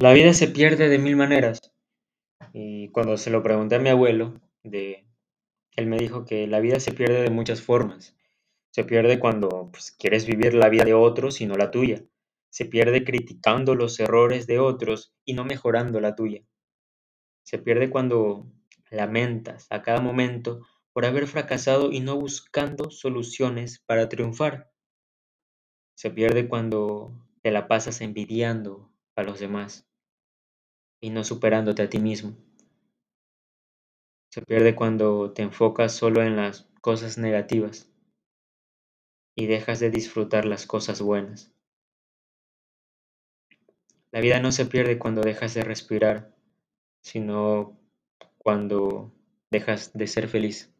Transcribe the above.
La vida se pierde de mil maneras. Y cuando se lo pregunté a mi abuelo, de, él me dijo que la vida se pierde de muchas formas. Se pierde cuando pues, quieres vivir la vida de otros y no la tuya. Se pierde criticando los errores de otros y no mejorando la tuya. Se pierde cuando lamentas a cada momento por haber fracasado y no buscando soluciones para triunfar. Se pierde cuando te la pasas envidiando a los demás y no superándote a ti mismo. Se pierde cuando te enfocas solo en las cosas negativas y dejas de disfrutar las cosas buenas. La vida no se pierde cuando dejas de respirar, sino cuando dejas de ser feliz.